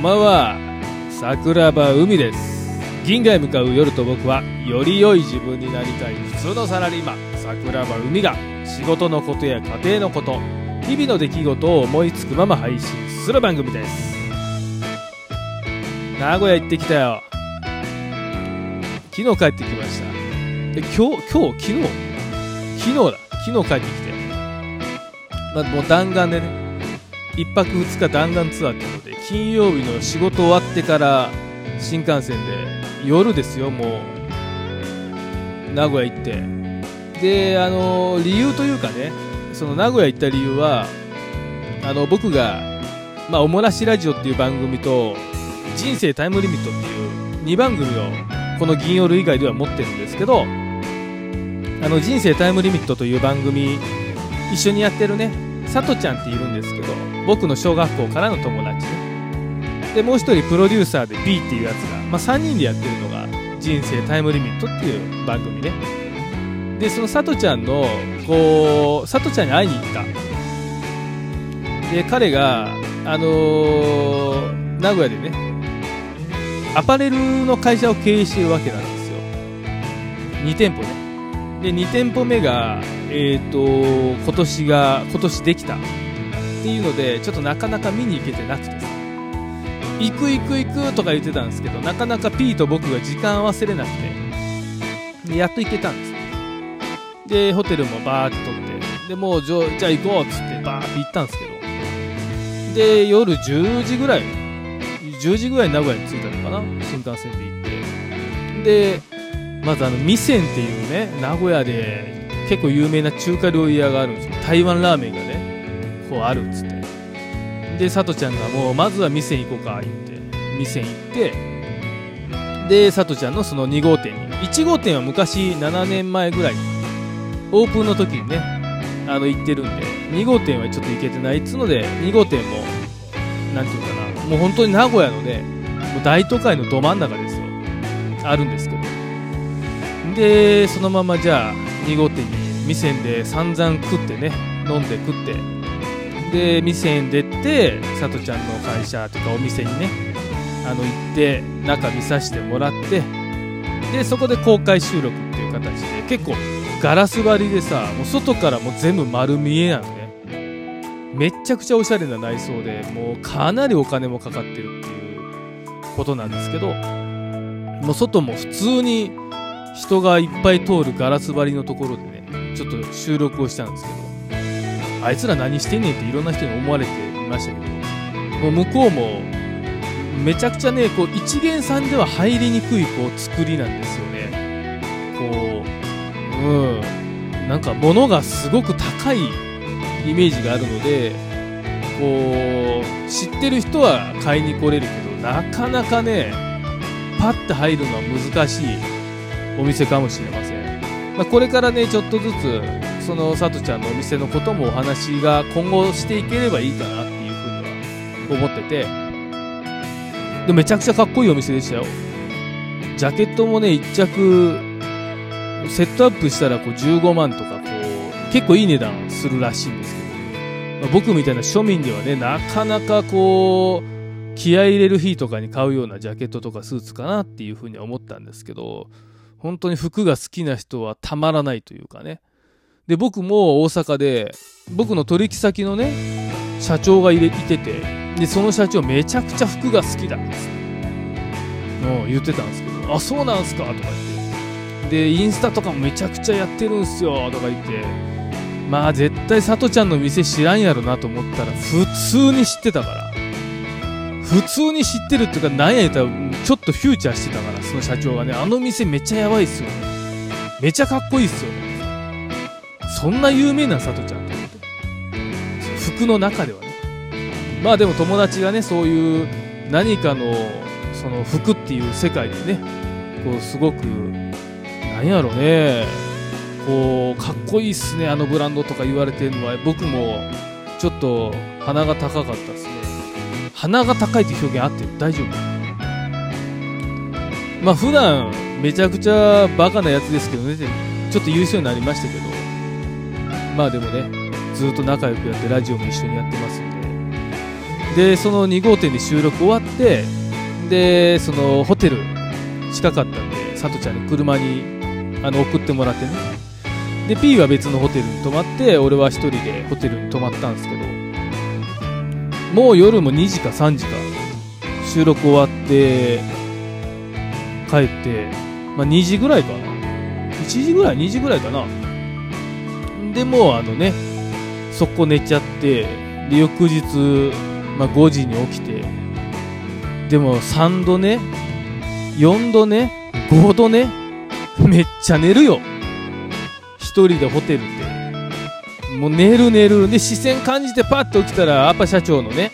んばんは桜庭海です。銀河へ向かう夜と僕はより良い自分になりたい。普通のサラリーマン桜庭海が仕事のことや家庭のこと日々の出来事を思いつくまま配信する番組です。名古屋行ってきたよ。昨日帰ってきました。で今日今日？昨日？昨日だ。昨日帰ってきて。まあもう弾丸でね。1泊2日弾丸ツアーっていうの。で金曜日の仕事終わってから新幹線で夜ですよもう名古屋行って。であの理由というかねその名古屋行った理由はあの僕が「まあ、おもらしラジオ」っていう番組と「人生タイムリミット」っていう2番組をこの銀夜以外では持ってるんですけどあの人生タイムリミットという番組一緒にやってるねさとちゃんっているんですけど僕の小学校からの友達ね。でもう一人プロデューサーで B っていうやつが、まあ、3人でやってるのが人生タイムリミットっていう番組ね。でそのさとちゃんのこうさとちゃんに会いに行った。で彼があのー、名古屋でねアパレルの会社を経営してるわけなんですよ。2店舗ね。で2店舗目がえっ、ー、と今年が今年できたっていうのでちょっとなかなか見に行けてなくて。行く行く行くとか言ってたんですけどなかなか P と僕が時間合わせれなくて。でやっと行けたんです。でホテルもバーって取って。でもうじゃあ行こうっつってバーって行ったんですけど。で夜10時ぐらい10時ぐらい名古屋に着いたのかな？新幹線で行って。でまずあの味仙っていうね名古屋で結構有名な中華料理屋があるんですよ台湾ラーメンがねこうあるっつって。でさとちゃんがもうまずは味仙行こうか言って味仙行ってでさとちゃんのその2号店に1号店は昔7年前ぐらいオープンの時にねあの行ってるんで2号店はちょっと行けてないっつうので2号店も何て言うかなもう本当に名古屋のねもう大都会のど真ん中ですよ。あるんですけど。でそのままじゃあ2号店に店で散々食ってね飲んで食ってで店に出てさとちゃんの会社とかお店にねあの行って中見させてもらってでそこで公開収録っていう形で結構ガラス張りでさもう外からも全部丸見えなのねめっちゃくちゃおしゃれな内装でもうかなりお金もかかってるっていうことなんですけどもう外も普通に人がいっぱい通るガラス張りのところでねちょっと収録をしたんですけどあいつら何してんねんっていろんな人に思われていましたけどもう向こうもめちゃくちゃねこう一元さんでは入りにくいこう作りなんですよね。こううんなんか物がすごく高いイメージがあるのでこう知ってる人は買いに来れるけどなかなかねパッて入るのは難しいお店かもしれません、まあ、これからねちょっとずつそのさとちゃんのお店のこともお話が今後していければいいかなっていうふうには思ってて。でめちゃくちゃかっこいいお店でしたよ。ジャケットもね1着セットアップしたらこう15万とかこう結構いい値段するらしいんですけど、まあ、僕みたいな庶民ではねなかなかこう気合入れる日とかに買うようなジャケットとかスーツかなっていうふうに思ったんですけど。本当に服が好きな人はたまらないというかね。で、僕も大阪で、僕の取引先のね、社長がいれいてて、で、その社長めちゃくちゃ服が好きだんですう、言ってたんですけど、あ、そうなんすか？とか言って。で、インスタとかもめちゃくちゃやってるんすよとか言って、まあ絶対さとちゃんの店知らんやろなと思ったら、普通に知ってたから。普通に知ってるっていうか、なんやったら、ちょっとフューチャーしてたから、その社長がね、あの店めっちゃやばいっすよね。めちゃかっこいいっすよね。そんな有名な佐藤ちゃん？と思って。服の中ではね。まあでも友達がね、そういう何かの、その服っていう世界でね、こう、すごく、なんやろね、こう、かっこいいっすね、あのブランドとか言われてるのは、僕も、ちょっと鼻が高かったっすね。鼻が高いって表現合って大丈夫？まあ普段めちゃくちゃバカなやつですけどねちょっと優秀になりましたけどまあでもねずっと仲良くやってラジオも一緒にやってますんで。でその2号店で収録終わってでそのホテル近かったんでさとちゃんに車にあの送ってもらってね。で P は別のホテルに泊まって俺は1人でホテルに泊まったんですけど。もう夜も2時か3時か収録終わって帰って、まあ、2時ぐらいかな。1時ぐらい2時ぐらいかな。でもあのねそこ寝ちゃってで翌日、まあ、5時に起きてでも3度ね4度ね5度ねめっちゃ寝るよ。一人でホテルってもう寝る寝る。で視線感じてパッと起きたらアパ社長のね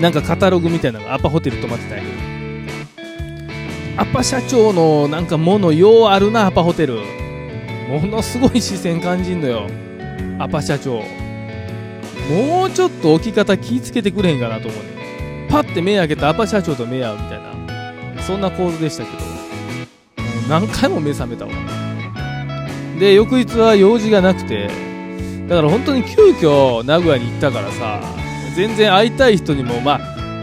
なんかカタログみたいなのがアパホテル泊まってたんやけど。アパ社長のなんかものようあるなアパホテル。ものすごい視線感じんのよ。アパ社長。もうちょっと置き方気ぃつけてくれへんかなと思うねパッて目開けたアパ社長と目合うみたいな。そんな構図でしたけど。何回も目覚めたわ。で翌日は用事がなくて。だから本当に急遽名古屋に行ったからさ全然会いたい人にもまあ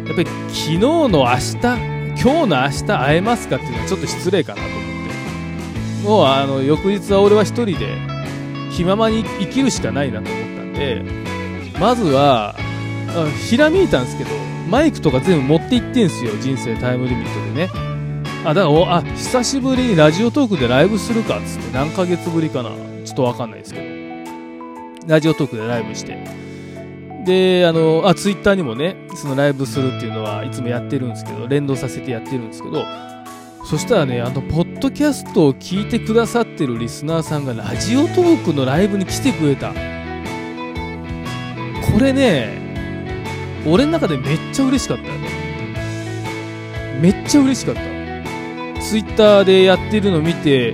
やっぱり昨日の明日今日の明日会えますかっていうのはちょっと失礼かなと。もうあの翌日は俺は一人で気ままに生きるしかないなと思ったんでまずはひらめいたんですけどマイクとか全部持って行ってんすよ人生タイムリミットでね。あだからおあ久しぶりにラジオトークでライブするかっつって何ヶ月ぶりかな。ちょっとわかんないですけど。ラジオトークでライブして。であのあツイッターにもねそのライブするっていうのはいつもやってるんですけど連動させてやってるんですけどそしたらねあのポッドキャストを聞いてくださってるリスナーさんがラジオトークのライブに来てくれた。これね俺の中でめっちゃ嬉しかったよね。めっちゃ嬉しかった。ツイッターでやってるの見て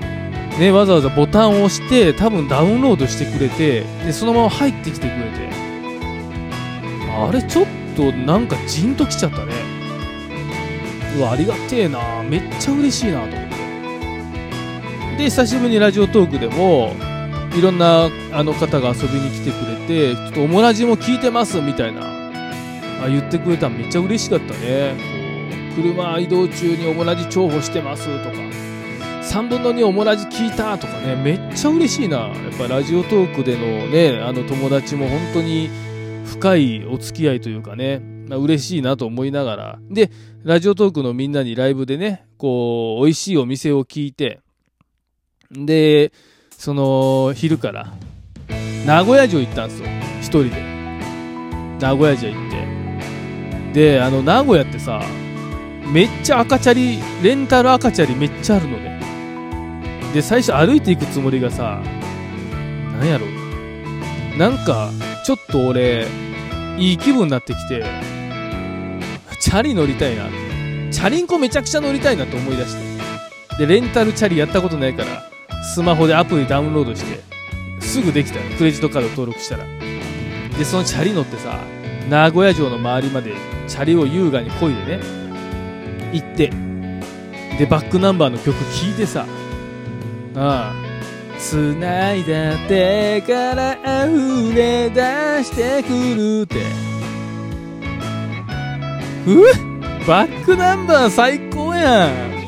ねわざわざボタンを押して多分ダウンロードしてくれてでそのまま入ってきてくれて。あれちょっとなんかジンときちゃったね。うわありがてえな。めっちゃ嬉しいなと思って。で久しぶりにラジオトークでもいろんなあの方が遊びに来てくれてちょっとオモラジも聞いてますみたいな。あ言ってくれたのめっちゃ嬉しかったね。車移動中にオモラジ重宝してますとか。3分の2オモラジ聞いたとかね。めっちゃ嬉しいな。やっぱラジオトークでのねあの友達も本当に深いお付き合いというかね、まあ、嬉しいなと思いながら。でラジオトークのみんなにライブでねこう美味しいお店を聞いてでその昼から名古屋城行ったんですよ。一人で。名古屋城行って。であの名古屋ってさめっちゃ赤チャリレンタル赤チャリめっちゃあるのね。で最初歩いていくつもりがさなんやろなんかちょっと俺いい気分になってきてチャリ乗りたいな。チャリンコめちゃくちゃ乗りたいなと思い出して。でレンタルチャリやったことないからスマホでアプリダウンロードしてすぐできた。クレジットカード登録したら。でそのチャリ乗ってさ名古屋城の周りまでチャリを優雅に漕いでね行って。でバックナンバーの曲聴いてさああ。繋いだ手から溢れ出してくるって。うバックナンバー最高やん。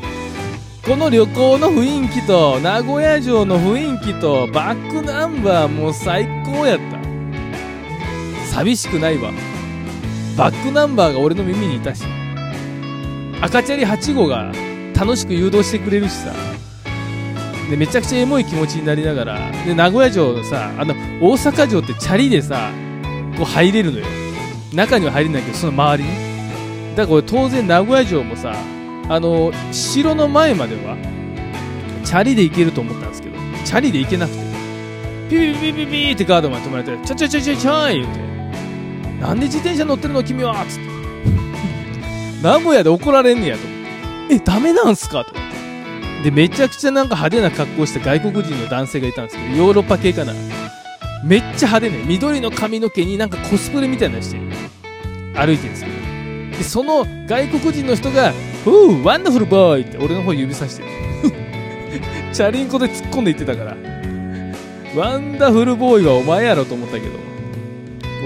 この旅行の雰囲気と名古屋城の雰囲気とバックナンバーもう最高やった。寂しくないわ。バックナンバーが俺の耳にいたし。赤チャリ8号が楽しく誘導してくれるしさ。でめちゃくちゃエモい気持ちになりながら。で名古屋城のさあの大阪城ってチャリでさこう入れるのよ。中には入れないけどその周りに。だから俺当然名古屋城もさあの城の前まではチャリで行けると思ったんですけどチャリで行けなくてピピピピピってガードマンに止まれてちょちょちょちょちょい言うてなんで自転車乗ってるの君はっつって。名古屋で怒られんねやと。えダメなんすか？と。思ってでめちゃくちゃなんか派手な格好した外国人の男性がいたんですけどヨーロッパ系かな。めっちゃ派手ね。緑の髪の毛になんかコスプレみたいなのして歩いてるんですけど。でその外国人の人が「ふう wonderful boy!」って俺の方指さしてる。チャリンコで突っ込んでいってたから。 wonderful boy はお前やろと思ったけど。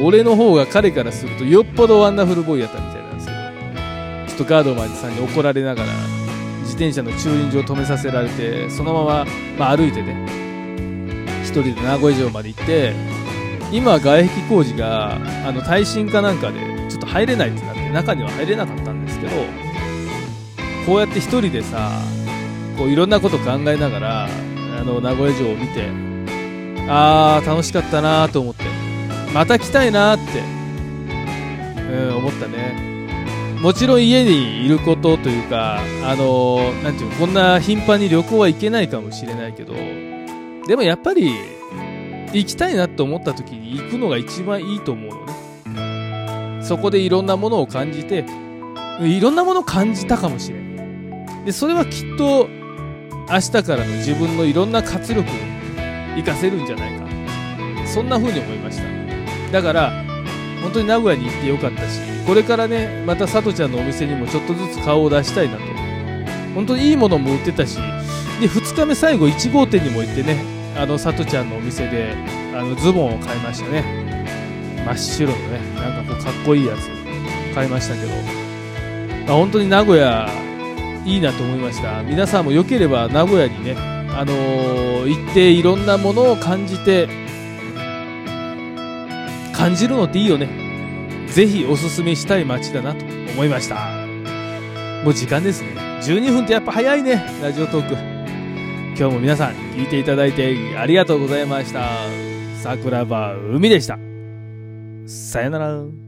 俺の方が彼からするとよっぽど wonderful boy やったみたいなんですけどちょっとガードマンさんに怒られながら自転車の駐輪場止めさせられてそのまま、まあ、歩いてね一人で名古屋城まで行って今外壁工事があの耐震かなんかでちょっと入れないってな中には入れなかったんですけどこうやって一人でさこういろんなこと考えながらあの名古屋城を見てあー楽しかったなと思ってまた来たいなって、うん、思ったね。もちろん家にいることというかあのー、ていうこんな頻繁に旅行は行けないかもしれないけどでもやっぱり行きたいなと思った時に行くのが一番いいと思うのね。そこでいろんなものを感じていろんなものを感じたかもしれん。でそれはきっと明日からの自分のいろんな活力に活かせるんじゃないか。そんな風に思いました。だから本当に名古屋に行ってよかったしこれからねまたさとちゃんのお店にもちょっとずつ顔を出したいなと。本当にいいものも売ってたしで2日目最後1号店にも行ってねあのさとちゃんのお店であのズボンを買いましたね。真っ白のねなんかこうかっこいいやつ買いましたけど、まあ、本当に名古屋いいなと思いました。皆さんもよければ名古屋にねあのー、行っていろんなものを感じて感じるのっていいよね。ぜひおすすめしたい街だなと思いました。もう時間ですね。12分ってやっぱ早いねラジオトーク。今日も皆さん聞いていただいてありがとうございました。桜庭海でした。さよなら。